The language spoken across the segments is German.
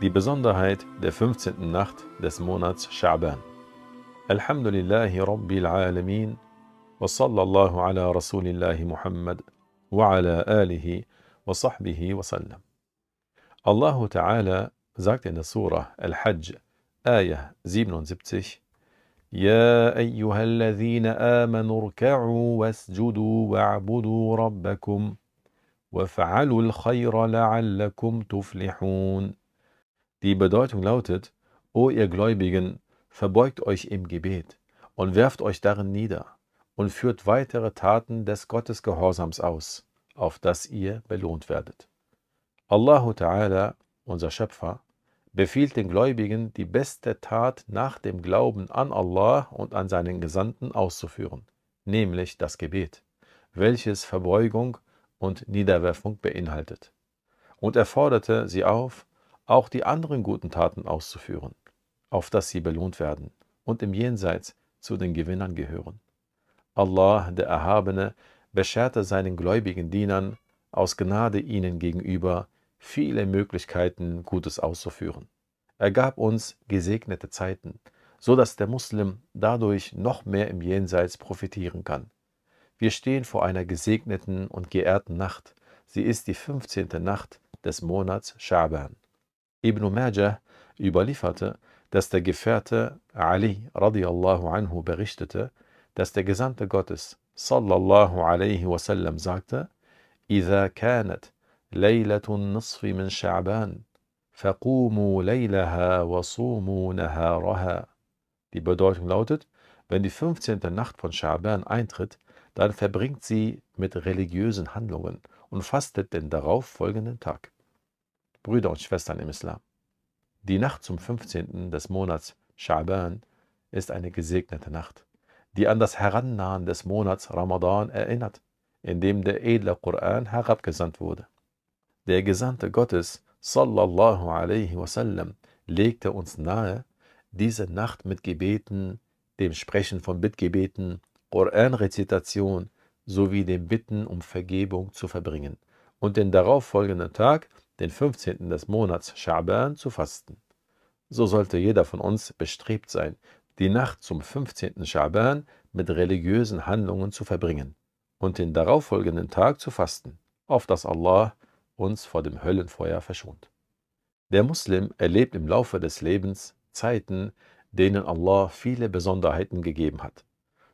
Die Besonderheit der 15. Nacht des Monats Scha'ban. Alhamdulillahi Rabbil Alamin wa sallallahu ala Rasulillahi Muhammad wa ala alihi wa sahbihi wa sallam. Allahu Ta'ala sagt in der Surah Al-Hajj, Ayah 77, يا أيها الذين آمنوا اركعوا واسجدوا واعبدوا ربكم وافعلوا الخير لعلكم تفلحون Die Bedeutung lautet, O ihr Gläubigen, verbeugt euch im Gebet und werft euch darin nieder und führt weitere Taten des Gottesgehorsams aus, auf das ihr belohnt werdet. Allahu Ta'ala, unser Schöpfer, befiehlt den Gläubigen, die beste Tat nach dem Glauben an Allah und an seinen Gesandten auszuführen, nämlich das Gebet, welches Verbeugung und Niederwerfung beinhaltet. Und er forderte sie auf, auch die anderen guten Taten auszuführen, auf dass sie belohnt werden und im Jenseits zu den Gewinnern gehören. Allah, der Erhabene, bescherte seinen gläubigen Dienern aus Gnade ihnen gegenüber viele Möglichkeiten, Gutes auszuführen. Er gab uns gesegnete Zeiten, so dass der Muslim dadurch noch mehr im Jenseits profitieren kann. Wir stehen vor einer gesegneten und geehrten Nacht. Sie ist die 15. Nacht des Monats Scha'ban. Ibn Majah überlieferte, dass der Gefährte Ali radiallahu anhu berichtete, dass der Gesandte Gottes sallallahu alaihi wasallam sagte, إذا كانت ليلة النصف من شعبان فقوموا ليلها وصوموا نهارها. Die Bedeutung lautet, wenn die 15. Nacht von Scha'ban eintritt, dann verbringt sie mit religiösen Handlungen und fastet den darauf folgenden Tag. Brüder und Schwestern im Islam. Die Nacht zum 15. des Monats Scha'ban ist eine gesegnete Nacht, die an das Herannahen des Monats Ramadan erinnert, in dem der edle Koran herabgesandt wurde. Der Gesandte Gottes, sallallahu alaihi wasallam, legte uns nahe, diese Nacht mit Gebeten, dem Sprechen von Bittgebeten, Koranrezitation sowie dem Bitten um Vergebung zu verbringen und den darauffolgenden Tag den 15. des Monats Scha'ban zu fasten. So sollte jeder von uns bestrebt sein, die Nacht zum 15. Scha'ban mit religiösen Handlungen zu verbringen und den darauffolgenden Tag zu fasten, auf dass Allah uns vor dem Höllenfeuer verschont. Der Muslim erlebt im Laufe des Lebens Zeiten, denen Allah viele Besonderheiten gegeben hat,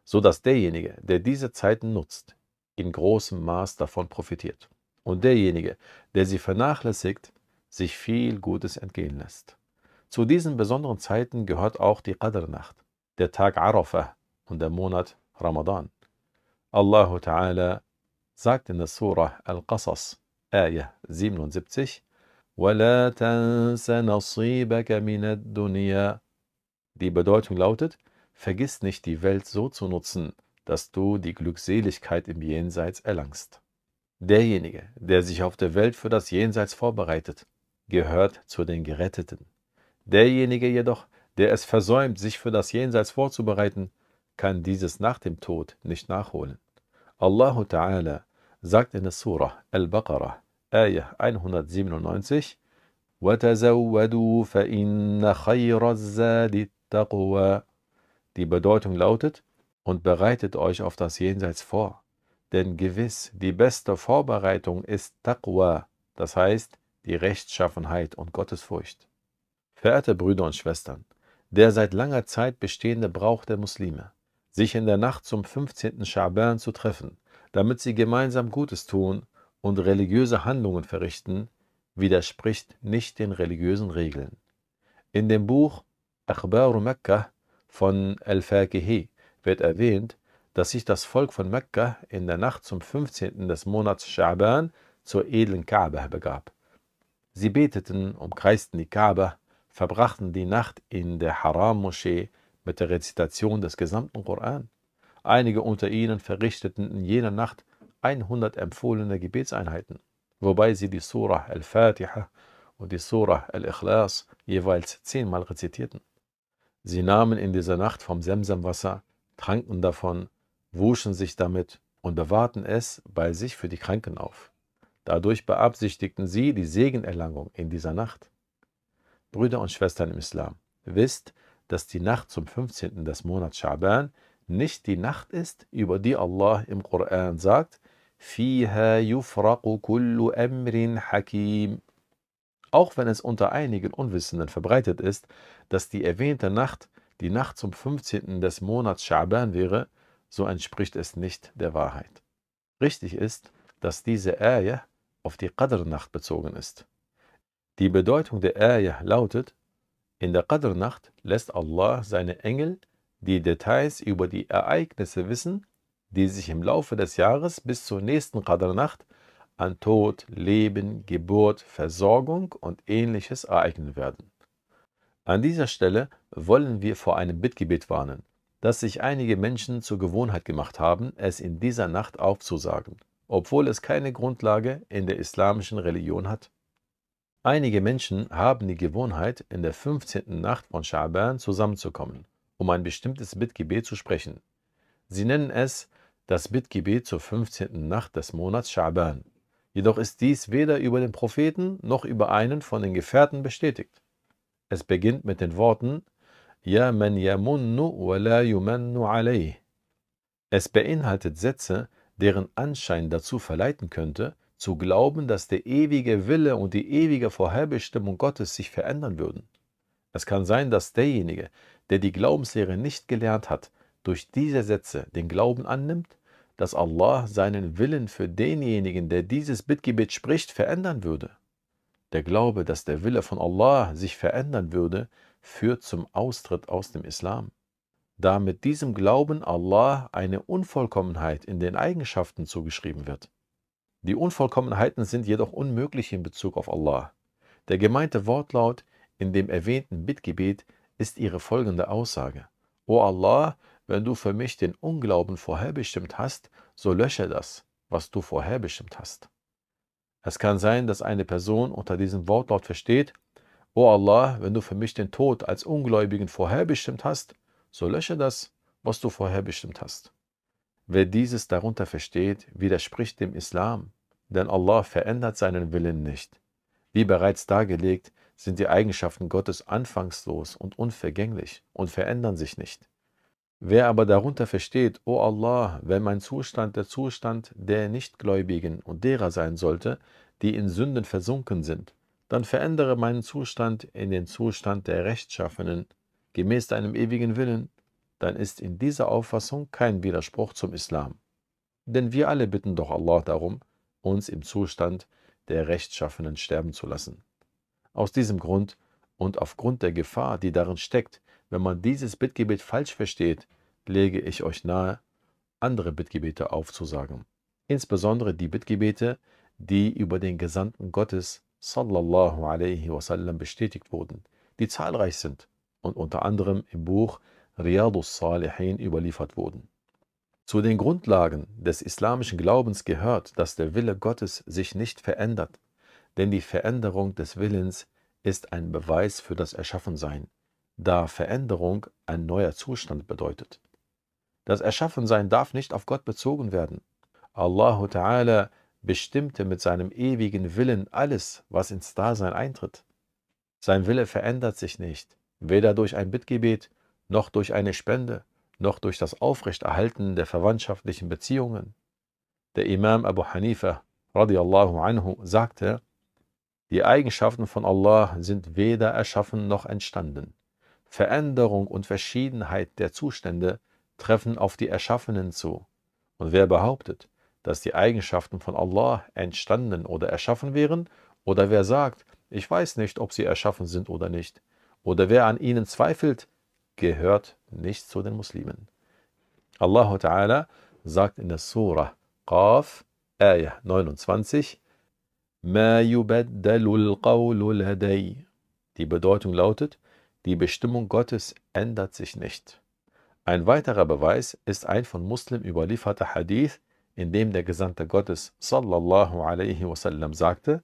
so dass derjenige, der diese Zeiten nutzt, in großem Maß davon profitiert und derjenige, der sie vernachlässigt, sich viel Gutes entgehen lässt. Zu diesen besonderen Zeiten gehört auch die Qadr-Nacht, der Tag Arafah und der Monat Ramadan. Allah Ta'ala sagt in der Surah Al-Qasas, Ayah 77, وَلَا تَنْسَ نَصِيبَكَ مِنَ الدُّنْيَا Die Bedeutung lautet, vergiss nicht die Welt so zu nutzen, dass du die Glückseligkeit im Jenseits erlangst. Derjenige, der sich auf der Welt für das Jenseits vorbereitet, gehört zu den Geretteten. Derjenige jedoch, der es versäumt, sich für das Jenseits vorzubereiten, kann dieses nach dem Tod nicht nachholen. Allahu Ta'ala sagt in der Surah Al-Baqarah, Ayah 197, وَتَزَوَّدُوا فَإِنَّ خَيْرَ الزَّادِ التَّقْوَى Die Bedeutung lautet, und bereitet euch auf das Jenseits vor denn gewiss, die beste Vorbereitung ist Taqwa, das heißt die Rechtschaffenheit und Gottesfurcht. Verehrte Brüder und Schwestern, der seit langer Zeit bestehende Brauch der Muslime, sich in der Nacht zum 15. Scha'ban zu treffen, damit sie gemeinsam Gutes tun und religiöse Handlungen verrichten, widerspricht nicht den religiösen Regeln. In dem Buch Akhbaru Mekka von Al-Faqihi wird erwähnt, dass sich das Volk von Mekka in der Nacht zum 15. des Monats Scha'ban zur edlen Kaaba begab. Sie beteten, umkreisten die Kaaba, verbrachten die Nacht in der Haram-Moschee mit der Rezitation des gesamten Koran. Einige unter ihnen verrichteten in jener Nacht 100 empfohlene Gebetseinheiten, wobei sie die Surah Al-Fatiha und die Surah Al-Ikhlas jeweils zehnmal rezitierten. Sie nahmen in dieser Nacht vom Semsemwasser, tranken davon wuschen sich damit und bewahrten es bei sich für die Kranken auf. Dadurch beabsichtigten sie die Segenerlangung in dieser Nacht. Brüder und Schwestern im Islam, wisst, dass die Nacht zum 15. des Monats Schaban nicht die Nacht ist, über die Allah im Koran sagt, Fiha yufraqu kullu amrin hakim. Auch wenn es unter einigen Unwissenden verbreitet ist, dass die erwähnte Nacht die Nacht zum 15. des Monats Schaban wäre, so entspricht es nicht der Wahrheit. Richtig ist, dass diese Ayah auf die Qadr-Nacht bezogen ist. Die Bedeutung der Ayah lautet, in der Qadr-Nacht lässt Allah seine Engel die Details über die Ereignisse wissen, die sich im Laufe des Jahres bis zur nächsten Qadr-Nacht an Tod, Leben, Geburt, Versorgung und ähnliches ereignen werden. An dieser Stelle wollen wir vor einem Bittgebet warnen, das sich einige Menschen zur Gewohnheit gemacht haben, es in dieser Nacht aufzusagen, obwohl es keine Grundlage in der islamischen Religion hat. Einige Menschen haben die Gewohnheit, in der 15. Nacht von Schaban zusammenzukommen, um ein bestimmtes Bittgebet zu sprechen. Sie nennen es das Bittgebet zur 15. Nacht des Monats Schaban. Jedoch ist dies weder über den Propheten noch über einen von den Gefährten bestätigt. Es beginnt mit den Worten Ja man yamunnu wa la yumannu alayh. Es beinhaltet Sätze, deren Anschein dazu verleiten könnte, zu glauben, dass der ewige Wille und die ewige Vorherbestimmung Gottes sich verändern würden. Es kann sein, dass derjenige, der die Glaubenslehre nicht gelernt hat, durch diese Sätze den Glauben annimmt, dass Allah seinen Willen für denjenigen, der dieses Bittgebet spricht, verändern würde. Der Glaube, dass der Wille von Allah sich verändern würde, führt zum Austritt aus dem Islam. Da mit diesem Glauben Allah eine Unvollkommenheit in den Eigenschaften zugeschrieben wird. Die Unvollkommenheiten sind jedoch unmöglich in Bezug auf Allah. Der gemeinte Wortlaut in dem erwähnten Bittgebet ist ihre folgende Aussage. O Allah, wenn du für mich den Unglauben vorherbestimmt hast, so lösche das, was du vorherbestimmt hast. Es kann sein, dass eine Person unter diesem Wortlaut versteht, O Allah, wenn du für mich den Tod als Ungläubigen vorherbestimmt hast, so lösche das, was du vorherbestimmt hast. Wer dieses darunter versteht, widerspricht dem Islam, denn Allah verändert seinen Willen nicht. Wie bereits dargelegt, sind die Eigenschaften Gottes anfangslos und unvergänglich und verändern sich nicht. Wer aber darunter versteht, O Allah, wenn mein Zustand der Zustand der Nichtgläubigen und derer sein sollte, die in Sünden versunken sind, dann verändere meinen Zustand in den Zustand der Rechtschaffenen, gemäß deinem ewigen Willen, dann ist in dieser Auffassung kein Widerspruch zum Islam. Denn wir alle bitten doch Allah darum, uns im Zustand der Rechtschaffenen sterben zu lassen. Aus diesem Grund und aufgrund der Gefahr, die darin steckt, wenn man dieses Bittgebet falsch versteht, lege ich euch nahe, andere Bittgebete aufzusagen. Insbesondere die Bittgebete, die über den Gesandten Gottes sallallahu alaihi wasallam bestätigt wurden, die zahlreich sind und unter anderem im Buch Riyadus Salihin überliefert wurden. Zu den Grundlagen des islamischen Glaubens gehört, dass der Wille Gottes sich nicht verändert, denn die Veränderung des Willens ist ein Beweis für das Erschaffensein, da Veränderung ein neuer Zustand bedeutet. Das Erschaffensein darf nicht auf Gott bezogen werden. Allahu Ta'ala bestimmte mit seinem ewigen Willen alles, was ins Dasein eintritt. Sein Wille verändert sich nicht, weder durch ein Bittgebet, noch durch eine Spende, noch durch das Aufrechterhalten der verwandtschaftlichen Beziehungen. Der Imam Abu Hanifa radiallahu anhu sagte, die Eigenschaften von Allah sind weder erschaffen noch entstanden. Veränderung und Verschiedenheit der Zustände treffen auf die Erschaffenen zu. Und wer behauptet, dass die Eigenschaften von Allah entstanden oder erschaffen wären, oder wer sagt, ich weiß nicht, ob sie erschaffen sind oder nicht, oder wer an ihnen zweifelt, gehört nicht zu den Muslimen. Allah Ta'ala sagt in der Surah Qaf, Ayah 29, Ma yubaddalul qawlu ladai. Die Bedeutung lautet, die Bestimmung Gottes ändert sich nicht. Ein weiterer Beweis ist ein von Muslim überlieferter Hadith, in dem der Gesandte Gottes sallallahu alaihi wasallam sagte,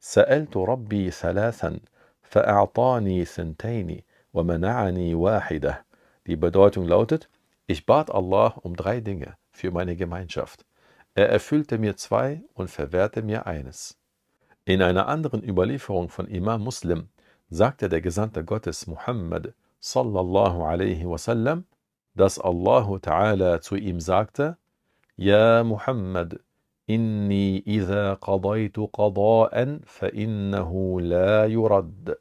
Sa'altu Rabbi thalathan, fa'a'tani thintaini, wa mana'ani wahidah. Die Bedeutung lautet, ich bat Allah um drei Dinge für meine Gemeinschaft. Er erfüllte mir zwei und verwehrte mir eines. In einer anderen Überlieferung von Imam Muslim sagte der Gesandte Gottes Muhammad sallallahu alaihi wasallam, dass Allah Ta'ala zu ihm sagte, Muhammad, inni idha qadaytu qada'an fa innahu la yurad.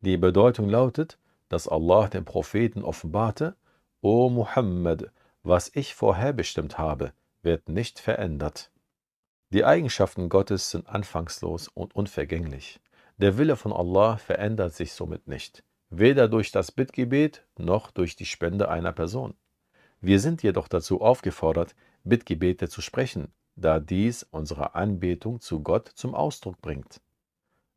Die Bedeutung lautet, dass Allah dem Propheten offenbarte, O Muhammad, was ich vorherbestimmt habe, wird nicht verändert. Die Eigenschaften Gottes sind anfangslos und unvergänglich. Der Wille von Allah verändert sich somit nicht, weder durch das Bittgebet noch durch die Spende einer Person. Wir sind jedoch dazu aufgefordert, Bittgebete zu sprechen, da dies unsere Anbetung zu Gott zum Ausdruck bringt.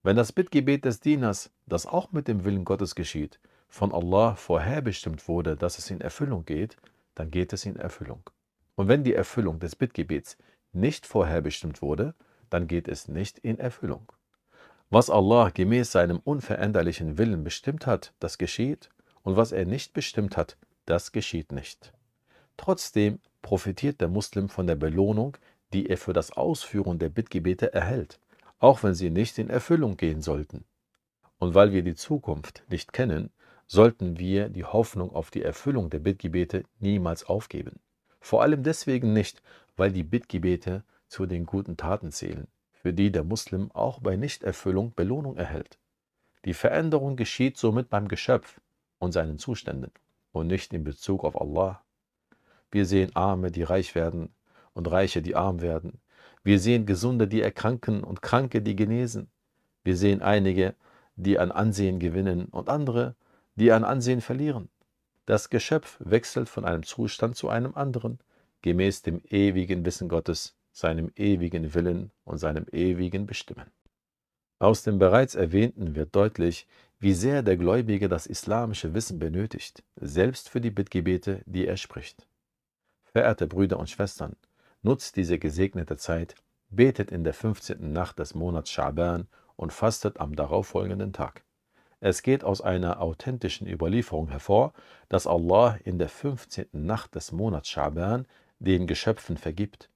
Wenn das Bittgebet des Dieners, das auch mit dem Willen Gottes geschieht, von Allah vorherbestimmt wurde, dass es in Erfüllung geht, dann geht es in Erfüllung. Und wenn die Erfüllung des Bittgebets nicht vorherbestimmt wurde, dann geht es nicht in Erfüllung. Was Allah gemäß seinem unveränderlichen Willen bestimmt hat, das geschieht, und was er nicht bestimmt hat, das geschieht nicht. Trotzdem profitiert der Muslim von der Belohnung, die er für das Ausführen der Bittgebete erhält, auch wenn sie nicht in Erfüllung gehen sollten. Und weil wir die Zukunft nicht kennen, sollten wir die Hoffnung auf die Erfüllung der Bittgebete niemals aufgeben. Vor allem deswegen nicht, weil die Bittgebete zu den guten Taten zählen, für die der Muslim auch bei Nichterfüllung Belohnung erhält. Die Veränderung geschieht somit beim Geschöpf und seinen Zuständen und nicht in Bezug auf Allah. Wir sehen Arme, die reich werden und Reiche, die arm werden. Wir sehen Gesunde, die erkranken und Kranke, die genesen. Wir sehen einige, die an Ansehen gewinnen und andere, die an Ansehen verlieren. Das Geschöpf wechselt von einem Zustand zu einem anderen, gemäß dem ewigen Wissen Gottes, seinem ewigen Willen und seinem ewigen Bestimmen. Aus dem bereits Erwähnten wird deutlich, wie sehr der Gläubige das islamische Wissen benötigt, selbst für die Bittgebete, die er spricht. Verehrte Brüder und Schwestern, nutzt diese gesegnete Zeit, betet in der 15. Nacht des Monats Schaban und fastet am darauffolgenden Tag. Es geht aus einer authentischen Überlieferung hervor, dass Allah in der 15. Nacht des Monats Schaban den Geschöpfen vergibt,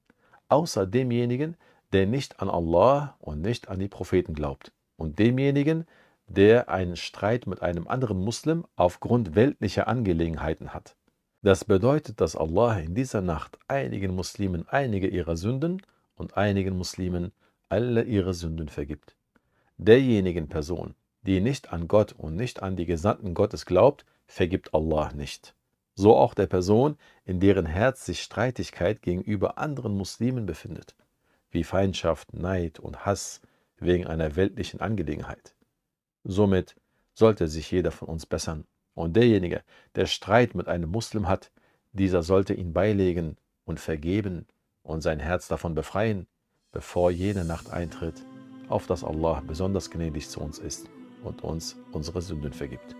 außer demjenigen, der nicht an Allah und nicht an die Propheten glaubt, und demjenigen, der einen Streit mit einem anderen Muslim aufgrund weltlicher Angelegenheiten hat. Das bedeutet, dass Allah in dieser Nacht einigen Muslimen einige ihrer Sünden und einigen Muslimen alle ihre Sünden vergibt. Derjenigen Person, die nicht an Gott und nicht an die Gesandten Gottes glaubt, vergibt Allah nicht. So auch der Person, in deren Herz sich Streitigkeit gegenüber anderen Muslimen befindet, wie Feindschaft, Neid und Hass wegen einer weltlichen Angelegenheit. Somit sollte sich jeder von uns bessern. Und derjenige, der Streit mit einem Muslim hat, dieser sollte ihn beilegen und vergeben und sein Herz davon befreien, bevor jene Nacht eintritt, auf dass Allah besonders gnädig zu uns ist und uns unsere Sünden vergibt.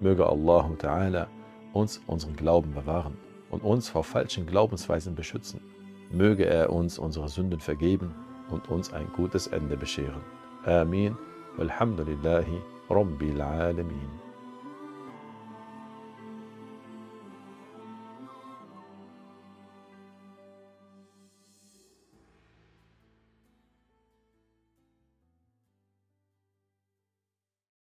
Möge Allah Ta'ala uns unseren Glauben bewahren und uns vor falschen Glaubensweisen beschützen. Möge er uns unsere Sünden vergeben und uns ein gutes Ende bescheren. Amin. Walhamdulillahi Rabbil Alamin.